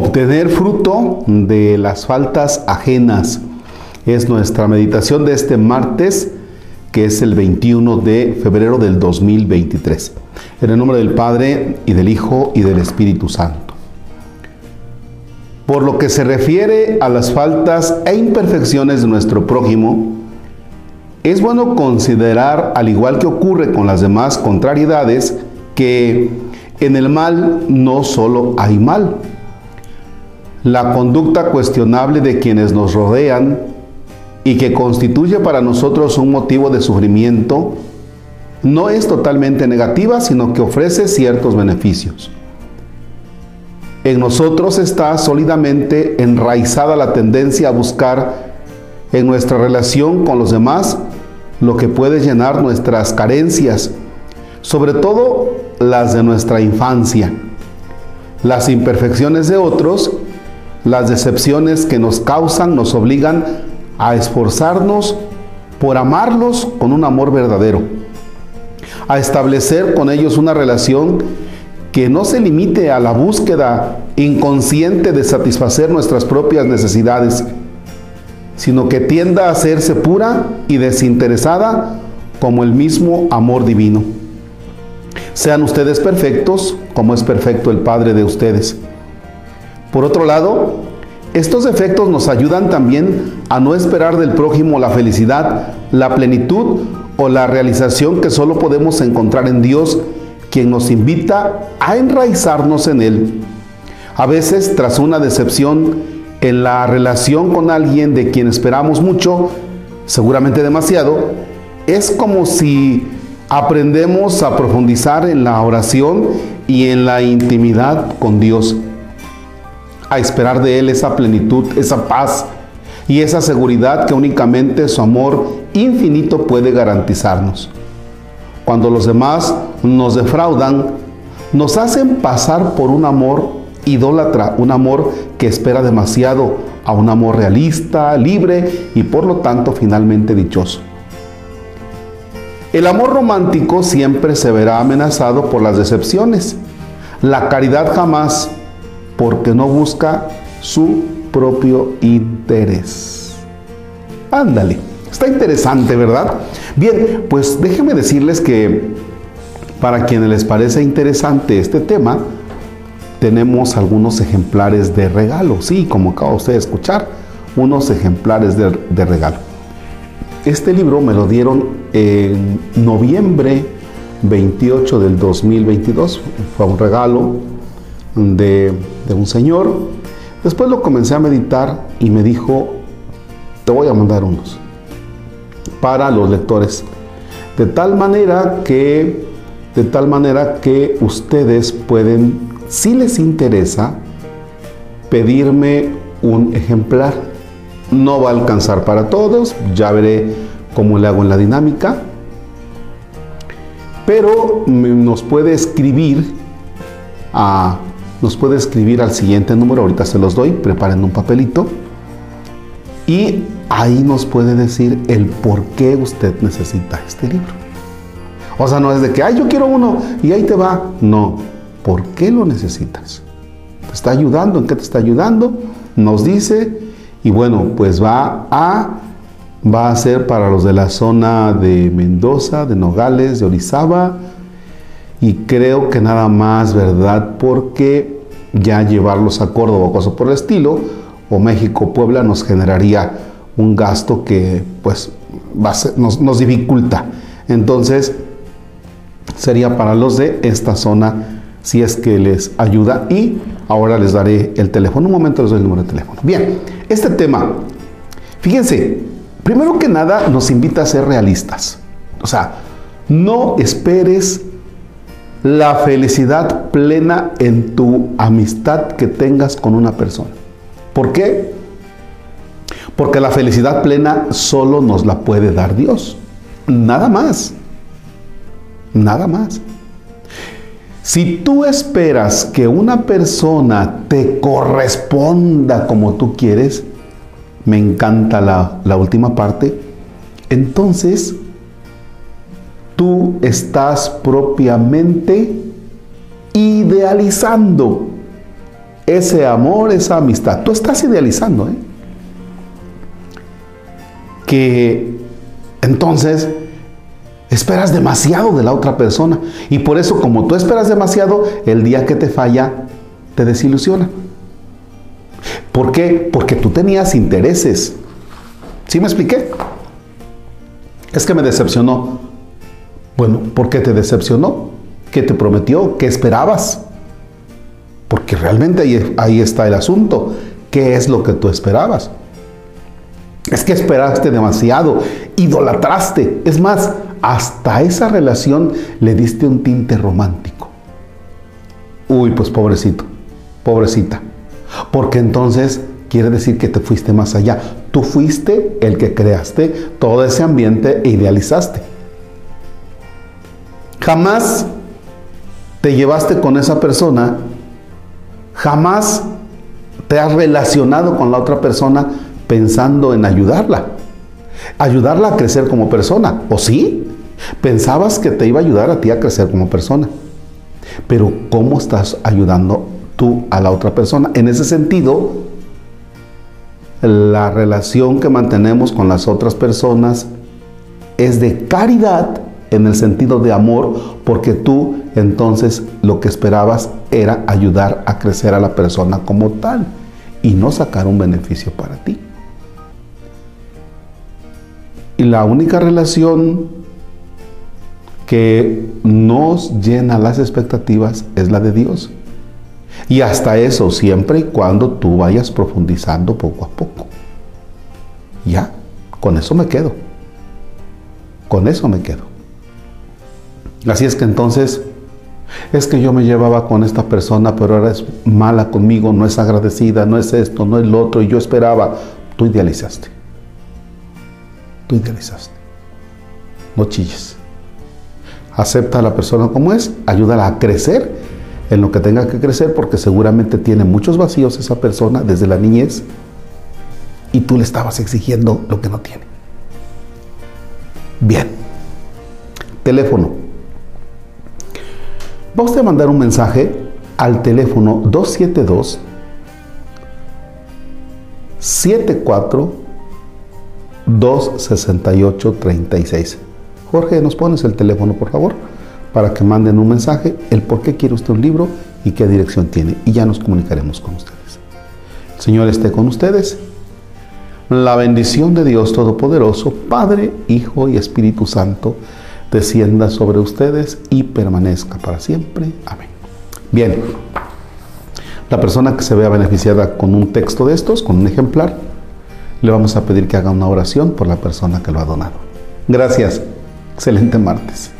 obtener fruto de las faltas ajenas. Es nuestra meditación de este martes, que es el 21 de febrero del 2023. En el nombre del Padre y del Hijo y del Espíritu Santo. Por lo que se refiere a las faltas e imperfecciones de nuestro prójimo, es bueno considerar, al igual que ocurre con las demás contrariedades, que en el mal no solo hay mal. La conducta cuestionable de quienes nos rodean y que constituye para nosotros un motivo de sufrimiento no es totalmente negativa, sino que ofrece ciertos beneficios. En nosotros está sólidamente enraizada la tendencia a buscar en nuestra relación con los demás lo que puede llenar nuestras carencias, sobre todo las de nuestra infancia, las imperfecciones de otros, las decepciones que nos causan, nos obligan a esforzarnos por amarlos con un amor verdadero, a establecer con ellos una relación que no se limite a la búsqueda inconsciente de satisfacer nuestras propias necesidades, sino que tienda a hacerse pura y desinteresada como el mismo amor divino. Sean ustedes perfectos como es perfecto el Padre de ustedes. Por otro lado, estos efectos nos ayudan también a no esperar del prójimo la felicidad, la plenitud o la realización que solo podemos encontrar en Dios, quien nos invita a enraizarnos en Él. A veces, tras una decepción, en la relación con alguien de quien esperamos mucho, seguramente demasiado, es como si aprendemos a profundizar en la oración y en la intimidad con Dios, a esperar de Él esa plenitud, esa paz y esa seguridad que únicamente su amor infinito puede garantizarnos. Cuando los demás nos defraudan, nos hacen pasar por un amor idólatra, un amor que espera demasiado a un amor realista, libre y por lo tanto finalmente dichoso. El amor romántico siempre se verá amenazado por las decepciones. La caridad jamás, porque no busca su propio interés. Ándale, está interesante, ¿verdad? Bien, pues déjenme decirles que para quienes les parece interesante este tema, tenemos algunos ejemplares de regalo. Sí, como acaba usted de escuchar, unos ejemplares de, regalo. Este libro me lo dieron en noviembre 28 del 2022. Fue un regalo de, un señor. Después lo comencé a meditar y me dijo, te voy a mandar unos para los lectores. De tal manera que, de tal manera que ustedes pueden si les interesa, pedirme un ejemplar. No va a alcanzar para todos, ya veré cómo le hago en la dinámica. Pero nos puede escribir a, nos puede escribir al siguiente número, ahorita se los doy, preparen un papelito. Y ahí nos puede decir el por qué usted necesita este libro. O sea, no es de que, ay, yo quiero uno y ahí te va. No, ¿Por qué lo necesitas? ¿Te está ayudando? ¿En qué te está ayudando? Nos dice, y bueno, pues va a, va a ser para los de la zona de Mendoza, de Nogales, de Orizaba, y creo que nada más, ¿verdad? Porque ya llevarlos a Córdoba o cosas por el estilo, o México, Puebla, nos generaría un gasto que pues nos dificulta. Entonces, sería para los de esta zona si es que les ayuda y ahora les daré el teléfono. Un momento les doy el número de teléfono. Bien, este tema, fíjense, primero que nada nos invita a ser realistas. O sea, no esperes la felicidad plena en tu amistad que tengas con una persona. ¿Por qué? Porque la felicidad plena solo nos la puede dar Dios. Nada más. Nada más. Si tú esperas que una persona te corresponda como tú quieres, me encanta la, última parte, entonces tú estás propiamente idealizando ese amor, esa amistad. Tú estás idealizando, ¿eh? Que entonces esperas demasiado de la otra persona. Y por eso, como tú esperas demasiado, el día que te falla, te desilusiona. ¿Por qué? Porque tú tenías intereses. ¿Sí me expliqué? Es que me decepcionó. Bueno, ¿por qué te decepcionó? ¿Qué te prometió? ¿Qué esperabas? Porque realmente ahí, ahí está el asunto. ¿Qué es lo que tú esperabas? Es que esperaste demasiado, idolatraste. Es más, hasta esa relación le diste un tinte romántico. Uy, pues pobrecito, pobrecita. Porque entonces quiere decir que te fuiste más allá. Tú fuiste el que creaste todo ese ambiente e idealizaste. Jamás te llevaste con esa persona, jamás te has relacionado con la otra persona pensando en ayudarla, ayudarla a crecer como persona, ¿o sí? Pensabas que te iba a ayudar a ti a crecer como persona, pero ¿cómo estás ayudando tú a la otra persona? En ese sentido, la relación que mantenemos con las otras personas es de caridad en el sentido de amor, porque tú entonces lo que esperabas era ayudar a crecer a la persona como tal y no sacar un beneficio para ti. Y la única relación que nos llena las expectativas es la de Dios. Y hasta eso siempre y cuando tú vayas profundizando poco a poco. Ya, con eso me quedo. Con eso me quedo. Así es que entonces, es que yo me llevaba con esta persona, pero ahora es mala conmigo, no es agradecida, no es esto, no es lo otro, y yo esperaba. Tú idealizaste. Tú idealizaste. No chilles. Acepta a la persona como es, ayúdala a crecer en lo que tenga que crecer, porque seguramente tiene muchos vacíos esa persona desde la niñez y tú le estabas exigiendo lo que no tiene. Bien. Teléfono. Vamos a mandar un mensaje al teléfono 272 74 268 36. Jorge, ¿nos pones el teléfono, por favor? para que manden un mensaje, el por qué quiere usted un libro y qué dirección tiene. Y ya nos comunicaremos con ustedes. El Señor esté con ustedes. La bendición de Dios Todopoderoso, Padre, Hijo y Espíritu Santo, descienda sobre ustedes y permanezca para siempre. Amén. Bien, la persona que se vea beneficiada con un texto de estos, con un ejemplar, le vamos a pedir que haga una oración por la persona que lo ha donado. Gracias. Excelente martes.